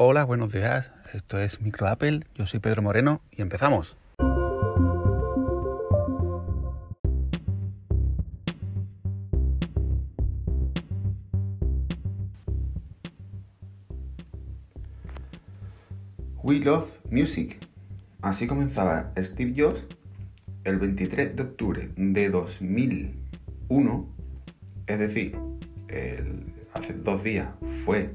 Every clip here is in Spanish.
Hola, buenos días. Esto es Micro Apple. Yo soy Pedro Moreno y empezamos. We Love Music. Así comenzaba Steve Jobs el 23 de octubre de 2001, es decir, hace dos días fue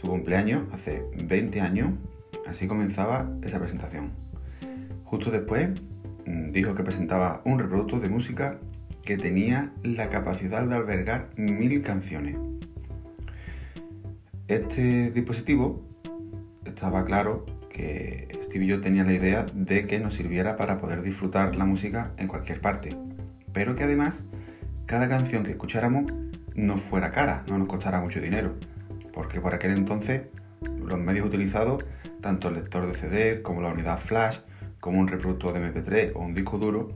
su cumpleaños, hace 20 años, así comenzaba esa presentación. Justo después mm, dijo que presentaba un reproductor de música que tenía la capacidad de albergar mil canciones. Este dispositivo estaba claro que Steve Jobs tenía la idea de que nos sirviera para poder disfrutar la música en cualquier parte, pero que además cada canción que escucháramos no fuera cara, no nos costara mucho dinero, porque por aquel entonces los medios utilizados, tanto el lector de CD como la unidad flash, como un reproductor de MP3 o un disco duro,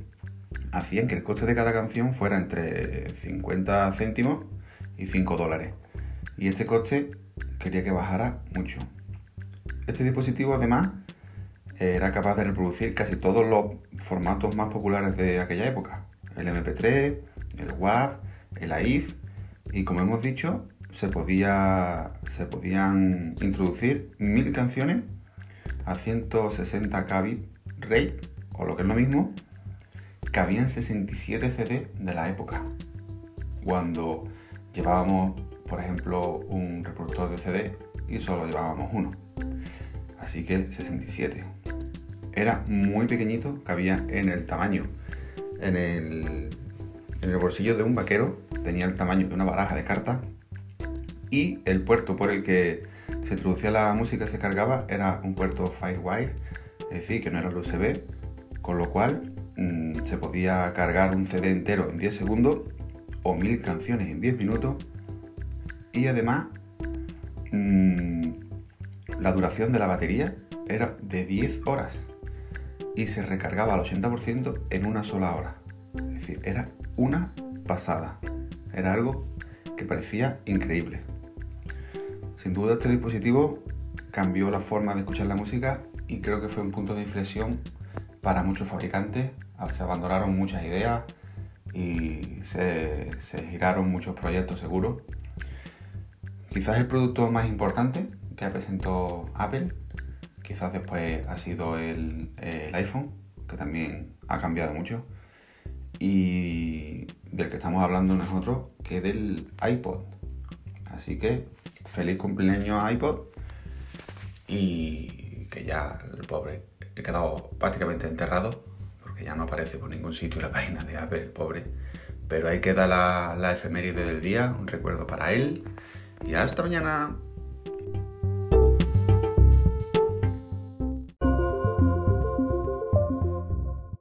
hacían que el coste de cada canción fuera entre 50 céntimos y 5 dólares. Y este coste quería que bajara mucho. Este dispositivo además era capaz de reproducir casi todos los formatos más populares de aquella época. El MP3, el WAV, el AIF y como hemos dicho, se, podía, se podían introducir mil canciones a 160 kbit rate o lo que es lo mismo, cabían 67 CD de la época. Cuando llevábamos, por ejemplo, un reproductor de CD y solo llevábamos uno. Así que 67. Era muy pequeñito, cabía en el tamaño, en el, en el bolsillo de un vaquero, tenía el tamaño de una baraja de cartas y el puerto por el que se introducía la música se cargaba era un puerto Firewire, es decir, que no era el USB, con lo cual mm, se podía cargar un CD entero en 10 segundos o mil canciones en 10 minutos y además mm, la duración de la batería era de 10 horas y se recargaba al 80% en una sola hora. Es decir, era una pasada. Era algo que parecía increíble. Sin duda este dispositivo cambió la forma de escuchar la música y creo que fue un punto de inflexión para muchos fabricantes. Se abandonaron muchas ideas y se, giraron muchos proyectos seguros. Quizás el producto más importante que presentó Apple, quizás después ha sido el, el iPhone, que también ha cambiado mucho. Y del que estamos hablando nosotros, que del iPod. Así que feliz cumpleaños iPod y que ya el pobre he quedado prácticamente enterrado porque ya no aparece por ningún sitio la página de Apple, pobre. Pero ahí queda la, la efeméride del día, un recuerdo para él y hasta mañana.